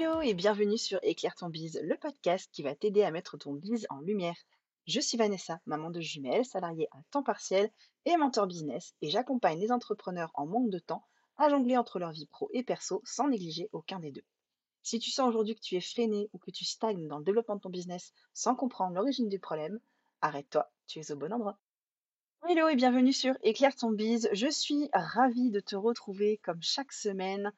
Hello et bienvenue sur Éclaire ton bise, le podcast qui va t'aider à mettre ton bise en lumière. Je suis Vanessa, maman de jumelles, salariée à temps partiel et mentor business et j'accompagne les entrepreneurs en manque de temps à jongler entre leur vie pro et perso sans négliger aucun des deux. Si tu sens aujourd'hui que tu es freiné ou que tu stagnes dans le développement de ton business sans comprendre l'origine du problème, arrête-toi, tu es au bon endroit. Hello et bienvenue sur Éclaire ton bise. Je suis ravie de te retrouver comme chaque semaine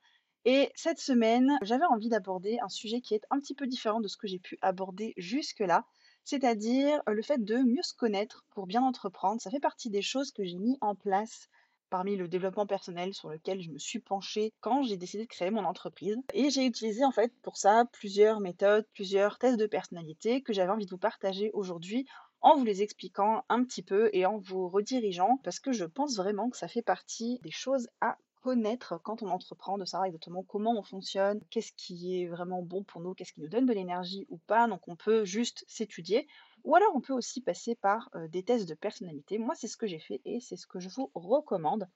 et cette semaine, j'avais envie d'aborder un sujet qui est un petit peu différent de ce que j'ai pu aborder jusque-là, c'est-à-dire le fait de mieux se connaître pour bien entreprendre. Ça fait partie des choses que j'ai mis en place parmi le développement personnel sur lequel je me suis penchée quand j'ai décidé de créer mon entreprise. Et j'ai utilisé en fait pour ça plusieurs méthodes, plusieurs tests de personnalité que j'avais envie de vous partager aujourd'hui en vous les expliquant un petit peu et en vous redirigeant parce que je pense vraiment que ça fait partie des choses à connaître quand on entreprend, de savoir exactement comment on fonctionne, qu'est-ce qui est vraiment bon pour nous, qu'est-ce qui nous donne de l'énergie ou pas. Donc on peut juste s'étudier. Ou alors on peut aussi passer par des tests de personnalité. Moi, c'est ce que j'ai fait et c'est ce que je vous recommande.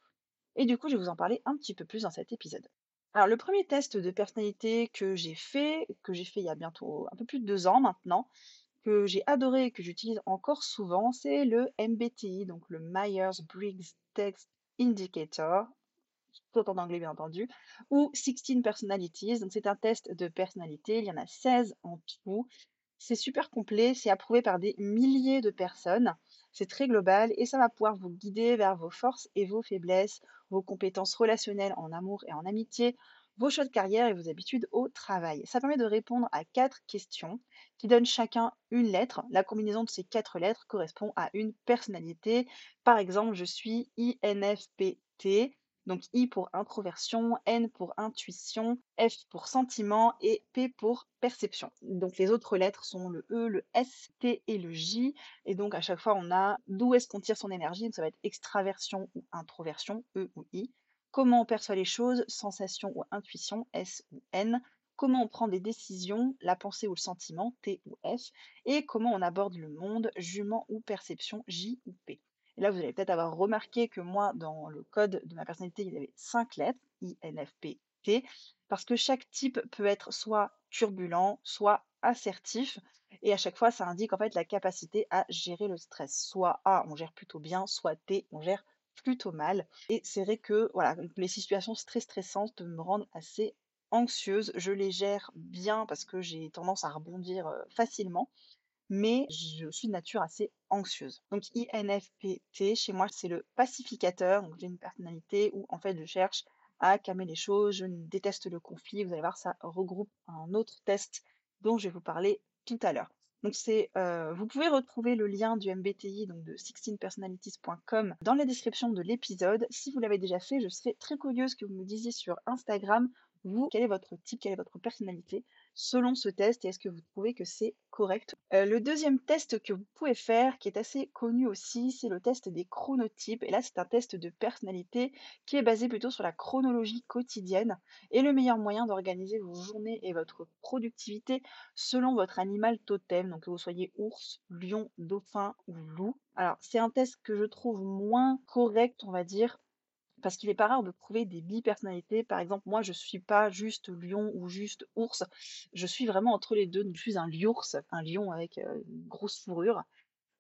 Et du coup, je vais vous en parler un petit peu plus dans cet épisode. Alors, le premier test de personnalité que j'ai fait, que j'ai fait il y a bientôt un peu plus de deux ans maintenant, que j'ai adoré et que j'utilise encore souvent, c'est le MBTI, donc le Myers-Briggs Text Indicator tout en anglais bien entendu, ou 16 Personalities. Donc c'est un test de personnalité, il y en a 16 en tout. C'est super complet, c'est approuvé par des milliers de personnes. C'est très global et ça va pouvoir vous guider vers vos forces et vos faiblesses, vos compétences relationnelles en amour et en amitié, vos choix de carrière et vos habitudes au travail. Ça permet de répondre à quatre questions qui donnent chacun une lettre. La combinaison de ces quatre lettres correspond à une personnalité. Par exemple, je suis INFPT. Donc I pour introversion, N pour intuition, F pour sentiment et P pour perception. Donc les autres lettres sont le E, le S, T et le J. Et donc à chaque fois on a d'où est-ce qu'on tire son énergie. Donc ça va être extraversion ou introversion, E ou I. Comment on perçoit les choses, sensation ou intuition, S ou N. Comment on prend des décisions, la pensée ou le sentiment, T ou F. Et comment on aborde le monde, jument ou perception, J ou vous allez peut-être avoir remarqué que moi, dans le code de ma personnalité, il y avait cinq lettres, I, N, F, P, T, parce que chaque type peut être soit turbulent, soit assertif. Et à chaque fois, ça indique en fait la capacité à gérer le stress. Soit A, on gère plutôt bien, soit T, on gère plutôt mal. Et c'est vrai que voilà, les situations très stressantes me rendent assez anxieuse. Je les gère bien parce que j'ai tendance à rebondir facilement mais je suis de nature assez anxieuse. Donc INFPT, chez moi, c'est le pacificateur. Donc j'ai une personnalité où en fait je cherche à calmer les choses, je déteste le conflit. Vous allez voir, ça regroupe un autre test dont je vais vous parler tout à l'heure. Donc c'est, euh, vous pouvez retrouver le lien du MBTI, donc de 16personalities.com, dans la description de l'épisode. Si vous l'avez déjà fait, je serais très curieuse que vous me disiez sur Instagram, vous, quel est votre type, quelle est votre personnalité selon ce test et est-ce que vous trouvez que c'est correct? Euh, le deuxième test que vous pouvez faire, qui est assez connu aussi, c'est le test des chronotypes. Et là, c'est un test de personnalité qui est basé plutôt sur la chronologie quotidienne et le meilleur moyen d'organiser vos journées et votre productivité selon votre animal totem, donc que vous soyez ours, lion, dauphin ou loup. Alors, c'est un test que je trouve moins correct, on va dire, parce qu'il est pas rare de trouver des bi-personnalités. Par exemple, moi, je suis pas juste lion ou juste ours. Je suis vraiment entre les deux. je suis un liours, un lion avec une grosse fourrure,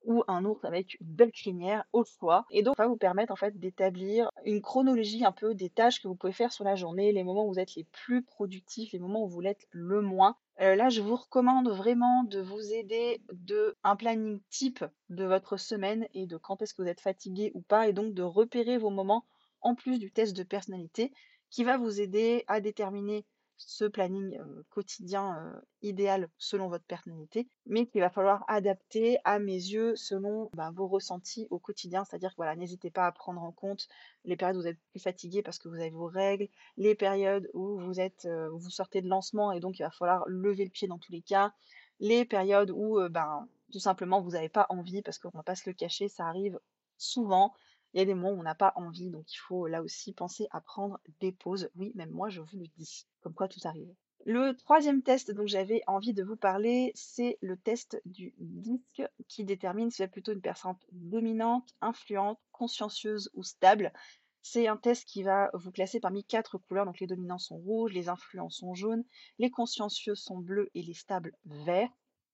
ou un ours avec une belle crinière au choix. Et donc, ça va vous permettre en fait d'établir une chronologie un peu des tâches que vous pouvez faire sur la journée, les moments où vous êtes les plus productifs, les moments où vous l'êtes le moins. là, je vous recommande vraiment de vous aider de un planning type de votre semaine et de quand est-ce que vous êtes fatigué ou pas, et donc de repérer vos moments en plus du test de personnalité qui va vous aider à déterminer ce planning quotidien idéal selon votre personnalité, mais qu'il va falloir adapter à mes yeux selon bah, vos ressentis au quotidien. C'est-à-dire que voilà, n'hésitez pas à prendre en compte les périodes où vous êtes plus fatigué parce que vous avez vos règles, les périodes où vous sortez de lancement et donc il va falloir lever le pied dans tous les cas, les périodes où ben, tout simplement vous n'avez pas envie parce qu'on ne va pas se le cacher, ça arrive souvent. Il y a des moments où on n'a pas envie, donc il faut là aussi penser à prendre des pauses. Oui, même moi, je vous le dis, comme quoi tout arrive. Le troisième test dont j'avais envie de vous parler, c'est le test du disque qui détermine si vous êtes plutôt une personne dominante, influente, consciencieuse ou stable. C'est un test qui va vous classer parmi quatre couleurs. Donc les dominants sont rouges, les influents sont jaunes, les consciencieux sont bleus et les stables verts.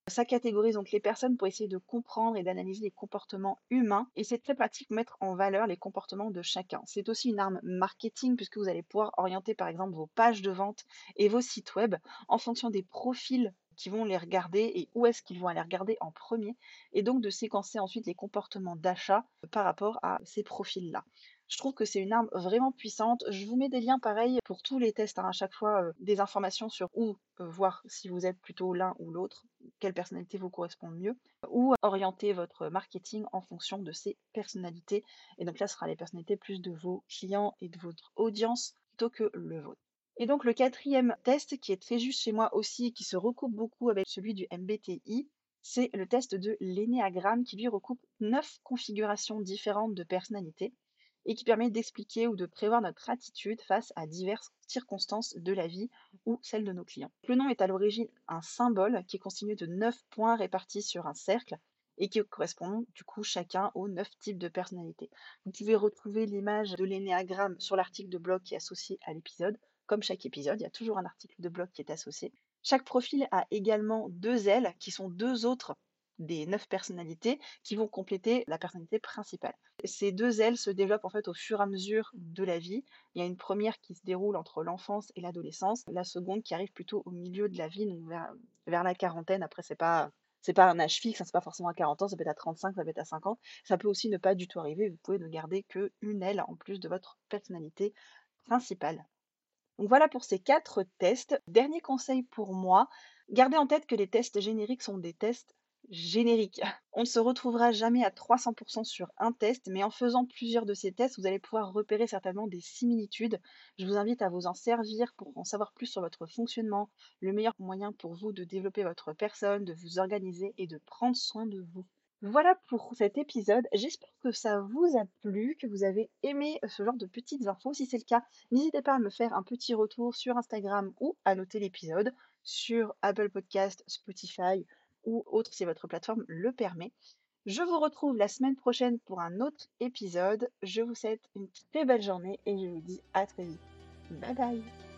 Ça catégorise donc les personnes pour essayer de comprendre et d'analyser les comportements humains et c'est très pratique pour mettre en valeur les comportements de chacun. C'est aussi une arme marketing puisque vous allez pouvoir orienter par exemple vos pages de vente et vos sites web en fonction des profils qui vont les regarder et où est-ce qu'ils vont aller regarder en premier et donc de séquencer ensuite les comportements d'achat par rapport à ces profils-là. Je trouve que c'est une arme vraiment puissante. Je vous mets des liens pareils pour tous les tests, hein, à chaque fois euh, des informations sur où euh, voir si vous êtes plutôt l'un ou l'autre, quelle personnalité vous correspond mieux, ou orienter votre marketing en fonction de ces personnalités. Et donc là, ce sera les personnalités plus de vos clients et de votre audience plutôt que le vôtre. Et donc le quatrième test qui est fait juste chez moi aussi et qui se recoupe beaucoup avec celui du MBTI, c'est le test de l'énéagramme qui lui recoupe neuf configurations différentes de personnalités et qui permet d'expliquer ou de prévoir notre attitude face à diverses circonstances de la vie ou celles de nos clients. Le nom est à l'origine un symbole qui est constitué de neuf points répartis sur un cercle et qui correspondent du coup chacun aux neuf types de personnalités. Vous pouvez retrouver l'image de l'énéagramme sur l'article de blog qui est associé à l'épisode. Comme chaque épisode, il y a toujours un article de blog qui est associé. Chaque profil a également deux ailes qui sont deux autres des neuf personnalités qui vont compléter la personnalité principale. Ces deux ailes se développent en fait au fur et à mesure de la vie. Il y a une première qui se déroule entre l'enfance et l'adolescence, la seconde qui arrive plutôt au milieu de la vie, donc vers, la quarantaine. Après, c'est pas c'est pas un âge fixe, hein, c'est pas forcément à 40 ans, ça peut être à 35, ça peut être à 50. Ça peut aussi ne pas du tout arriver, vous pouvez ne garder qu'une aile en plus de votre personnalité principale. Donc voilà pour ces quatre tests. Dernier conseil pour moi, gardez en tête que les tests génériques sont des tests générique. On ne se retrouvera jamais à 300% sur un test, mais en faisant plusieurs de ces tests, vous allez pouvoir repérer certainement des similitudes. Je vous invite à vous en servir pour en savoir plus sur votre fonctionnement, le meilleur moyen pour vous de développer votre personne, de vous organiser et de prendre soin de vous. Voilà pour cet épisode. J'espère que ça vous a plu, que vous avez aimé ce genre de petites infos. Si c'est le cas, n'hésitez pas à me faire un petit retour sur Instagram ou à noter l'épisode sur Apple Podcast, Spotify ou autre si votre plateforme le permet. Je vous retrouve la semaine prochaine pour un autre épisode. Je vous souhaite une très belle journée et je vous dis à très vite. Bye bye